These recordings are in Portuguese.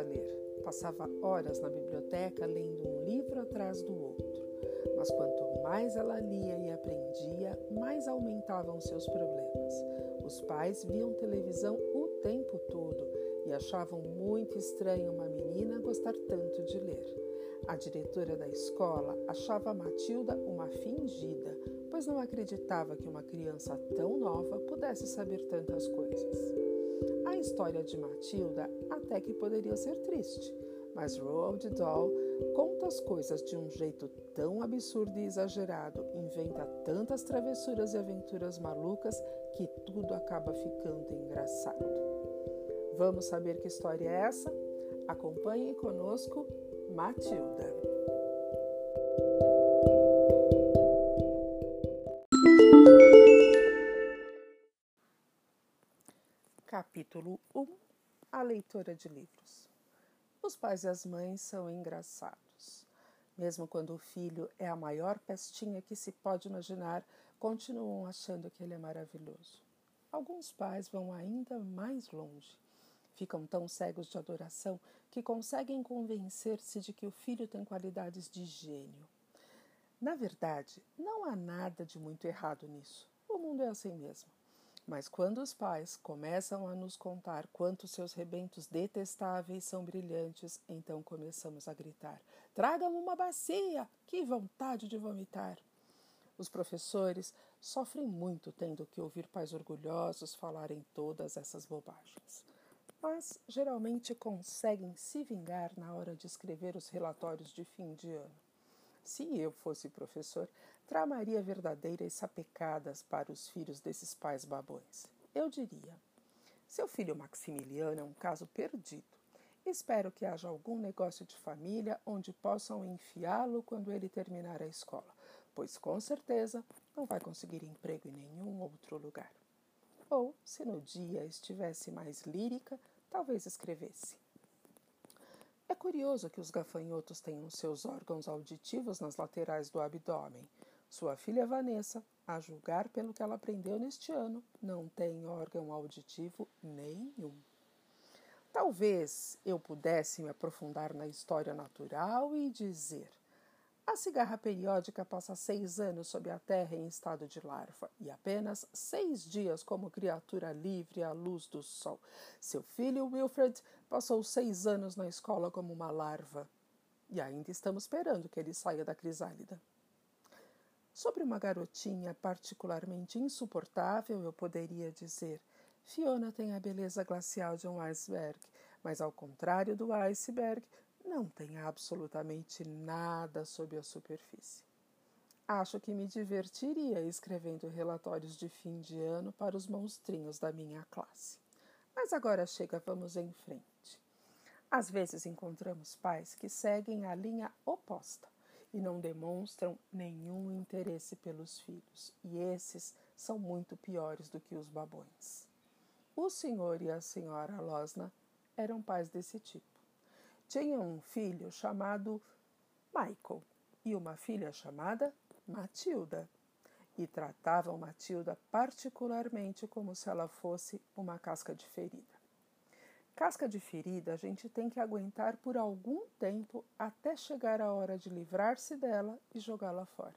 amava ler. Passava horas na biblioteca lendo um livro atrás do outro. Mas quanto mais ela lia e aprendia, mais aumentavam seus problemas. Os pais viam televisão o tempo todo e achavam muito estranho uma menina gostar tanto de ler. A diretora da escola achava Matilda uma fingida, pois não acreditava que uma criança tão nova pudesse saber tantas coisas. A história de Matilda até que poderia ser triste, mas Roald Dahl conta as coisas de um jeito tão absurdo e exagerado, inventa tantas travessuras e aventuras malucas que tudo acaba ficando engraçado. Vamos saber que história é essa? Acompanhem conosco Matilda. Capítulo 1 A leitora de livros. Os pais e as mães são engraçados. Mesmo quando o filho é a maior pestinha que se pode imaginar, continuam achando que ele é maravilhoso. Alguns pais vão ainda mais longe Ficam tão cegos de adoração que conseguem convencer-se de que o filho tem qualidades de gênio. Na verdade, não há nada de muito errado nisso. O mundo é assim mesmo. Mas quando os pais começam a nos contar quanto seus rebentos detestáveis são brilhantes, então começamos a gritar: Tragam uma bacia! Que vontade de vomitar! Os professores sofrem muito tendo que ouvir pais orgulhosos falarem todas essas bobagens mas geralmente conseguem se vingar na hora de escrever os relatórios de fim de ano. Se eu fosse professor, tramaria verdadeiras sapecadas para os filhos desses pais babões. Eu diria: seu filho Maximiliano é um caso perdido. Espero que haja algum negócio de família onde possam enfiá-lo quando ele terminar a escola, pois com certeza não vai conseguir emprego em nenhum outro lugar. Ou, se no dia estivesse mais lírica, talvez escrevesse. É curioso que os gafanhotos tenham seus órgãos auditivos nas laterais do abdômen. Sua filha Vanessa, a julgar pelo que ela aprendeu neste ano, não tem órgão auditivo nenhum. Talvez eu pudesse me aprofundar na história natural e dizer: a cigarra periódica passa seis anos sob a terra em estado de larva e apenas seis dias como criatura livre à luz do sol. Seu filho Wilfred passou seis anos na escola como uma larva e ainda estamos esperando que ele saia da crisálida. Sobre uma garotinha particularmente insuportável, eu poderia dizer: Fiona tem a beleza glacial de um iceberg, mas ao contrário do iceberg, não tem absolutamente nada sob a superfície. Acho que me divertiria escrevendo relatórios de fim de ano para os monstrinhos da minha classe. Mas agora chega, vamos em frente. Às vezes encontramos pais que seguem a linha oposta e não demonstram nenhum interesse pelos filhos, e esses são muito piores do que os babões. O senhor e a senhora Losna eram pais desse tipo tinha um filho chamado Michael e uma filha chamada Matilda, e tratavam Matilda particularmente como se ela fosse uma casca de ferida. Casca de ferida a gente tem que aguentar por algum tempo até chegar a hora de livrar-se dela e jogá-la fora.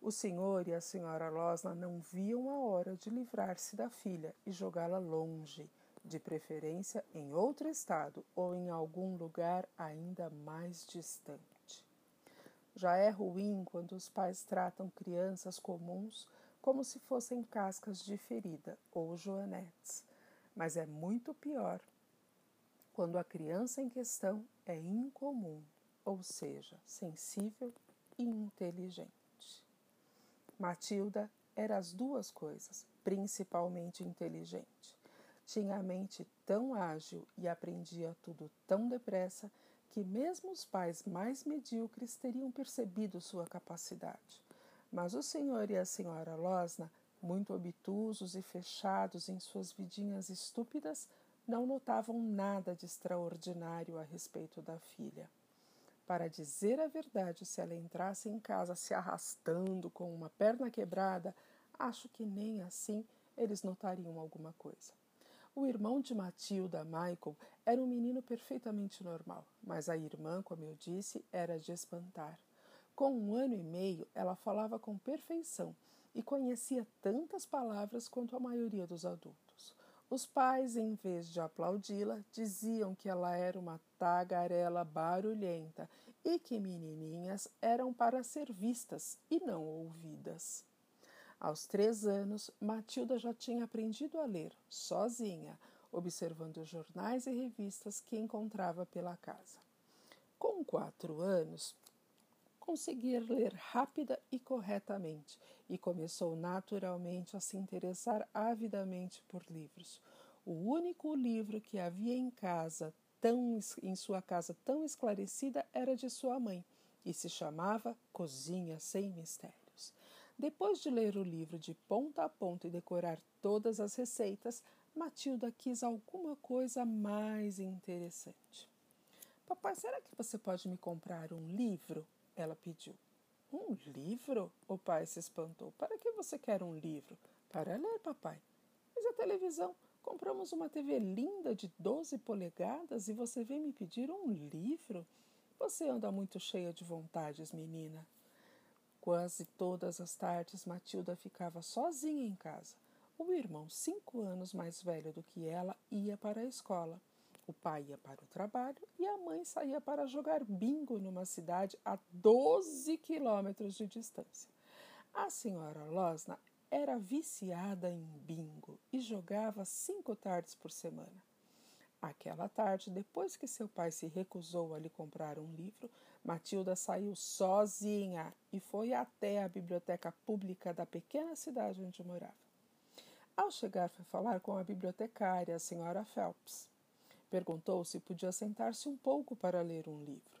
O senhor e a senhora Losna não viam a hora de livrar-se da filha e jogá-la longe, de preferência em outro estado ou em algum lugar ainda mais distante. Já é ruim quando os pais tratam crianças comuns como se fossem cascas de ferida ou joanetes, mas é muito pior quando a criança em questão é incomum, ou seja, sensível e inteligente. Matilda era as duas coisas, principalmente inteligente. Tinha a mente tão ágil e aprendia tudo tão depressa que mesmo os pais mais medíocres teriam percebido sua capacidade. Mas o senhor e a senhora Losna, muito obtusos e fechados em suas vidinhas estúpidas, não notavam nada de extraordinário a respeito da filha. Para dizer a verdade, se ela entrasse em casa se arrastando com uma perna quebrada, acho que nem assim eles notariam alguma coisa. O irmão de Matilda, Michael, era um menino perfeitamente normal, mas a irmã, como eu disse, era de espantar. Com um ano e meio, ela falava com perfeição e conhecia tantas palavras quanto a maioria dos adultos. Os pais, em vez de aplaudi-la, diziam que ela era uma tagarela barulhenta e que menininhas eram para ser vistas e não ouvidas. Aos três anos, Matilda já tinha aprendido a ler, sozinha, observando jornais e revistas que encontrava pela casa. Com quatro anos, conseguia ler rápida e corretamente e começou naturalmente a se interessar avidamente por livros. O único livro que havia em casa, tão em sua casa tão esclarecida, era de sua mãe e se chamava Cozinha sem Mistérios. Depois de ler o livro de ponta a ponta e decorar todas as receitas, Matilda quis alguma coisa mais interessante. Papai, será que você pode me comprar um livro? Ela pediu. Um livro? O pai se espantou. Para que você quer um livro? Para ler, papai. Mas a televisão. Compramos uma TV linda de 12 polegadas e você vem me pedir um livro? Você anda muito cheia de vontades, menina. Quase todas as tardes Matilda ficava sozinha em casa. O irmão, cinco anos mais velho do que ela, ia para a escola. O pai ia para o trabalho e a mãe saía para jogar bingo numa cidade a 12 quilômetros de distância. A senhora Losna era viciada em bingo e jogava cinco tardes por semana. Aquela tarde, depois que seu pai se recusou a lhe comprar um livro, Matilda saiu sozinha e foi até a biblioteca pública da pequena cidade onde morava. Ao chegar, foi falar com a bibliotecária, a senhora Phelps. Perguntou se podia sentar-se um pouco para ler um livro.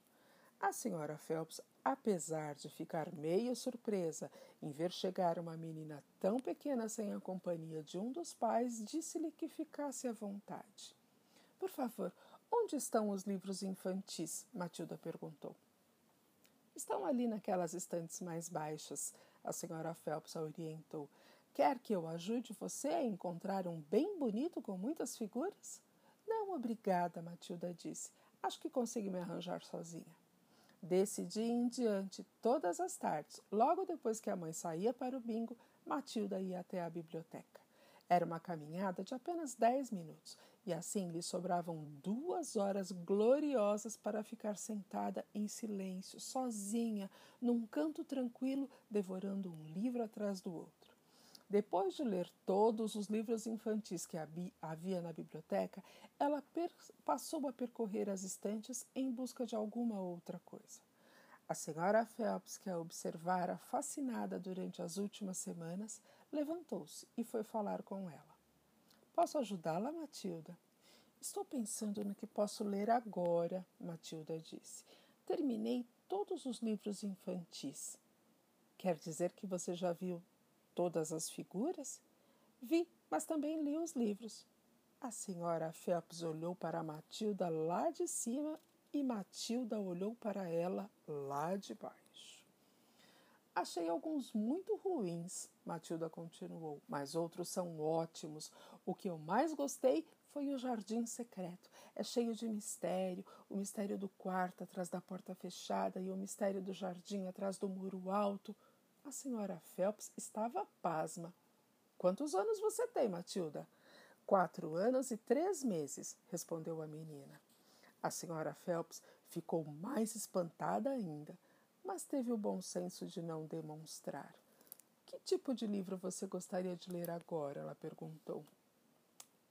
A senhora Phelps, apesar de ficar meio surpresa em ver chegar uma menina tão pequena sem a companhia de um dos pais, disse-lhe que ficasse à vontade. Por favor, onde estão os livros infantis? Matilda perguntou. Estão ali naquelas estantes mais baixas, a senhora Phelps a orientou. Quer que eu ajude você a encontrar um bem bonito com muitas figuras? Não, obrigada, Matilda disse. Acho que consigo me arranjar sozinha. Desse dia em diante, todas as tardes, logo depois que a mãe saía para o bingo, Matilda ia até a biblioteca. Era uma caminhada de apenas dez minutos, e assim lhe sobravam duas horas gloriosas para ficar sentada em silêncio, sozinha, num canto tranquilo, devorando um livro atrás do outro. Depois de ler todos os livros infantis que havia na biblioteca, ela passou a percorrer as estantes em busca de alguma outra coisa. A senhora Phelps, que a observara fascinada durante as últimas semanas, levantou-se e foi falar com ela. Posso ajudá-la, Matilda? Estou pensando no que posso ler agora, Matilda disse. Terminei todos os livros infantis. Quer dizer que você já viu todas as figuras? Vi, mas também li os livros. A senhora Phelps olhou para Matilda lá de cima e Matilda olhou para ela lá de baixo. Achei alguns muito ruins, Matilda continuou, mas outros são ótimos. O que eu mais gostei foi o Jardim Secreto. É cheio de mistério: o mistério do quarto atrás da porta fechada e o mistério do jardim atrás do muro alto. A senhora Phelps estava pasma. Quantos anos você tem, Matilda? Quatro anos e três meses, respondeu a menina. A senhora Phelps ficou mais espantada ainda, mas teve o bom senso de não demonstrar. Que tipo de livro você gostaria de ler agora? Ela perguntou.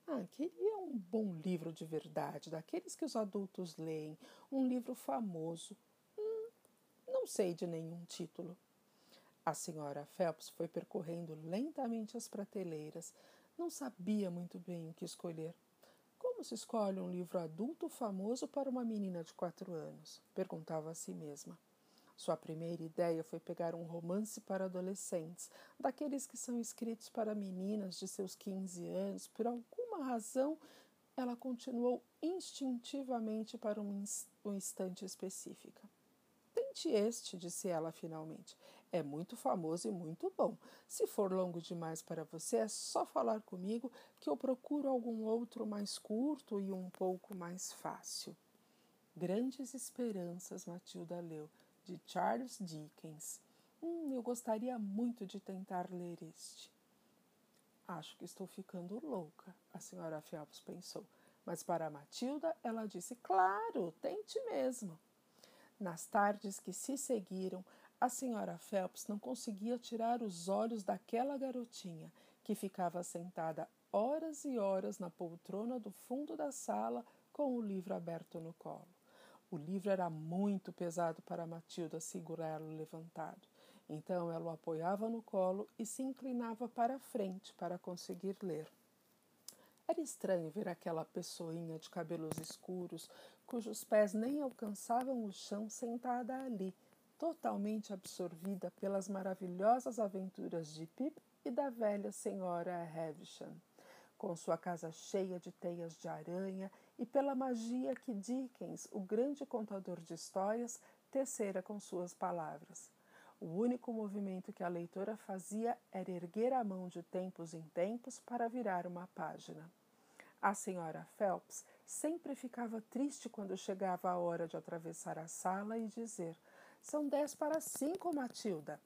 Ah, queria um bom livro de verdade, daqueles que os adultos leem, um livro famoso. Hum, não sei de nenhum título. A senhora Phelps foi percorrendo lentamente as prateleiras. Não sabia muito bem o que escolher. Como se escolhe um livro adulto famoso para uma menina de quatro anos? perguntava a si mesma. Sua primeira ideia foi pegar um romance para adolescentes, daqueles que são escritos para meninas de seus 15 anos. Por alguma razão, ela continuou instintivamente para uma instante específica Este, disse ela finalmente. É muito famoso e muito bom. Se for longo demais para você, é só falar comigo que eu procuro algum outro mais curto e um pouco mais fácil. Grandes Esperanças, Matilda leu, de Charles Dickens. Hum, eu gostaria muito de tentar ler este. Acho que estou ficando louca, a senhora Phelps pensou. Mas para Matilda, ela disse: Claro, tente mesmo. Nas tardes que se seguiram, a senhora Phelps não conseguia tirar os olhos daquela garotinha que ficava sentada horas e horas na poltrona do fundo da sala com o livro aberto no colo. O livro era muito pesado para Matilda segurá-lo levantado. Então ela o apoiava no colo e se inclinava para a frente para conseguir ler. Era estranho ver aquela pessoinha de cabelos escuros, cujos pés nem alcançavam o chão, sentada ali, totalmente absorvida pelas maravilhosas aventuras de Pip e da velha senhora Havisham, com sua casa cheia de teias de aranha e pela magia que Dickens, o grande contador de histórias, tecera com suas palavras. O único movimento que a leitora fazia era erguer a mão de tempos em tempos para virar uma página. A senhora Phelps sempre ficava triste quando chegava a hora de atravessar a sala e dizer: são dez para cinco, Matilda.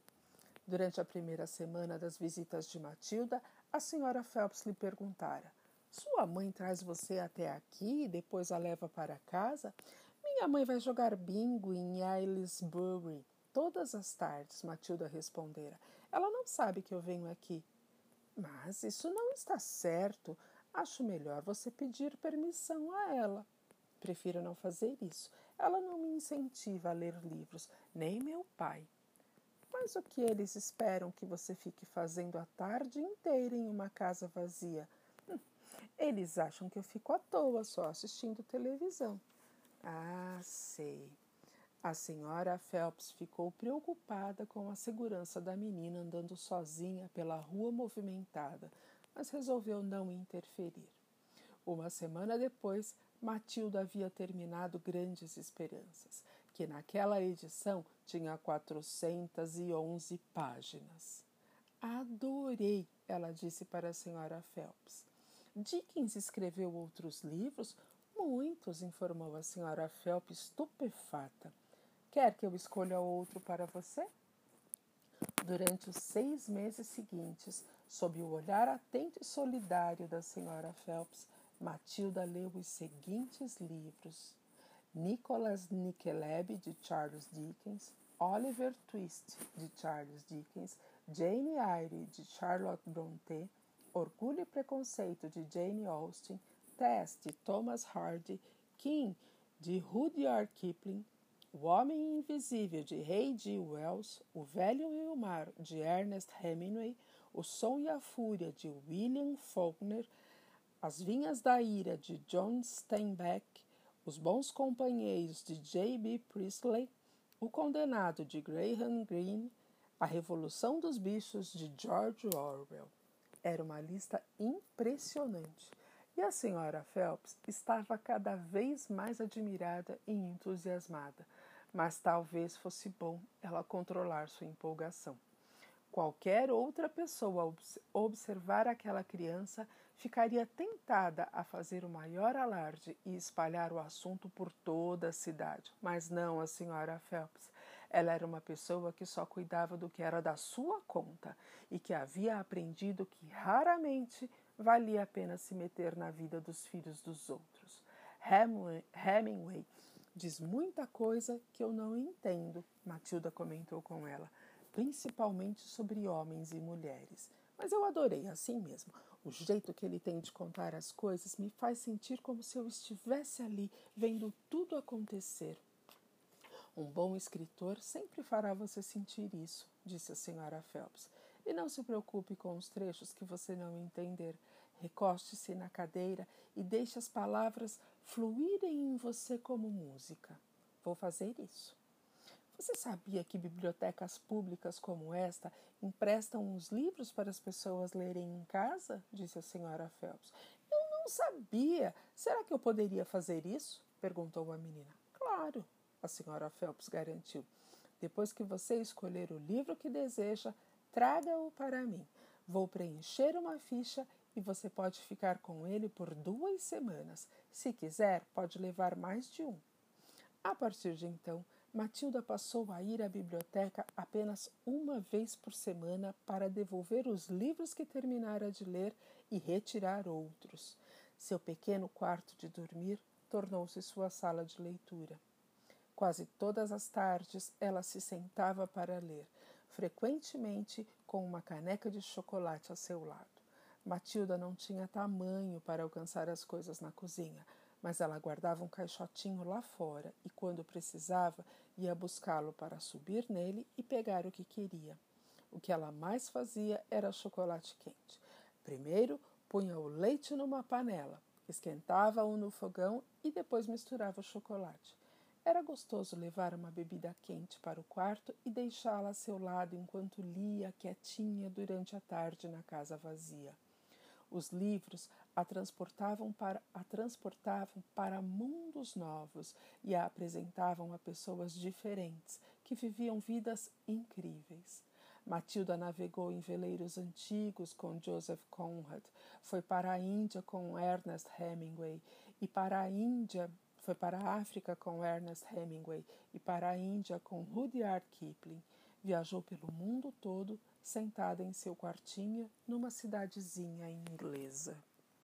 Durante a primeira semana das visitas de Matilda, a senhora Phelps lhe perguntara: Sua mãe traz você até aqui e depois a leva para casa? Minha mãe vai jogar bingo em Aylesbury todas as tardes, Matilda respondera. Ela não sabe que eu venho aqui. Mas isso não está certo. Acho melhor você pedir permissão a ela. Prefiro não fazer isso. Ela não me incentiva a ler livros, nem meu pai. Mas o que eles esperam que você fique fazendo a tarde inteira em uma casa vazia? Hum, eles acham que eu fico à toa só assistindo televisão. Ah, sei. A senhora Phelps ficou preocupada com a segurança da menina andando sozinha pela rua movimentada, mas resolveu não interferir. Uma semana depois, Matilda havia terminado Grandes Esperanças, que naquela edição tinha 411 páginas. Adorei, ela disse para a senhora Phelps. Dickens escreveu outros livros? Muitos, informou a senhora Phelps, estupefata. Quer que eu escolha outro para você? Durante os seis meses seguintes, sob o olhar atento e solidário da senhora Phelps, Matilda leu os seguintes livros: Nicholas Nickleby, de Charles Dickens, Oliver Twist, de Charles Dickens, Jane Eyre, de Charlotte Brontë, Orgulho e Preconceito, de Jane Austen, Tess, de Thomas Hardy, King, de Rudyard Kipling, O Homem Invisível, de H.G. Wells, O Velho e o Mar, de Ernest Hemingway, O Som e a Fúria, de William Faulkner, as Vinhas da Ira, de John Steinbeck, Os Bons Companheiros, de J.B. Priestley, O Condenado, de Graham Greene, A Revolução dos Bichos, de George Orwell. Era uma lista impressionante. E a senhora Phelps estava cada vez mais admirada e entusiasmada, mas talvez fosse bom ela controlar sua empolgação. Qualquer outra pessoa observar aquela criança ficaria tentada a fazer o maior alarde e espalhar o assunto por toda a cidade. Mas não a senhora Phelps. Ela era uma pessoa que só cuidava do que era da sua conta e que havia aprendido que raramente valia a pena se meter na vida dos filhos dos outros. Hemingway diz muita coisa que eu não entendo, Matilda comentou com ela, principalmente sobre homens e mulheres. Mas eu adorei assim mesmo. O jeito que ele tem de contar as coisas me faz sentir como se eu estivesse ali, vendo tudo acontecer. Um bom escritor sempre fará você sentir isso, disse a senhora Phelps. E não se preocupe com os trechos que você não entender. Recoste-se na cadeira e deixe as palavras fluírem em você como música. Vou fazer isso. Você sabia que bibliotecas públicas como esta emprestam os livros para as pessoas lerem em casa? disse a senhora Phelps. Eu não sabia. Será que eu poderia fazer isso? perguntou a menina. Claro, a senhora Phelps garantiu. Depois que você escolher o livro que deseja, traga-o para mim. Vou preencher uma ficha e você pode ficar com ele por duas semanas. Se quiser, pode levar mais de um. A partir de então, Matilda passou a ir à biblioteca apenas uma vez por semana para devolver os livros que terminara de ler e retirar outros. Seu pequeno quarto de dormir tornou-se sua sala de leitura. Quase todas as tardes ela se sentava para ler, frequentemente com uma caneca de chocolate a seu lado. Matilda não tinha tamanho para alcançar as coisas na cozinha, mas ela guardava um caixotinho lá fora e, quando precisava, ia buscá-lo para subir nele e pegar o que queria. O que ela mais fazia era chocolate quente. Primeiro, punha o leite numa panela, esquentava-o no fogão e depois misturava o chocolate. Era gostoso levar uma bebida quente para o quarto e deixá-la a seu lado enquanto lia quietinha durante a tarde na casa vazia. Os livros a transportavam para, a transportavam para mundos novos e a apresentavam a pessoas diferentes que viviam vidas incríveis. Matilda navegou em veleiros antigos com Joseph Conrad, foi para a Índia com Ernest Hemingway e para a Índia foi para a África com Ernest Hemingway e para a Índia com Rudyard Kipling. Viajou pelo mundo todo sentada em seu quartinho numa cidadezinha inglesa.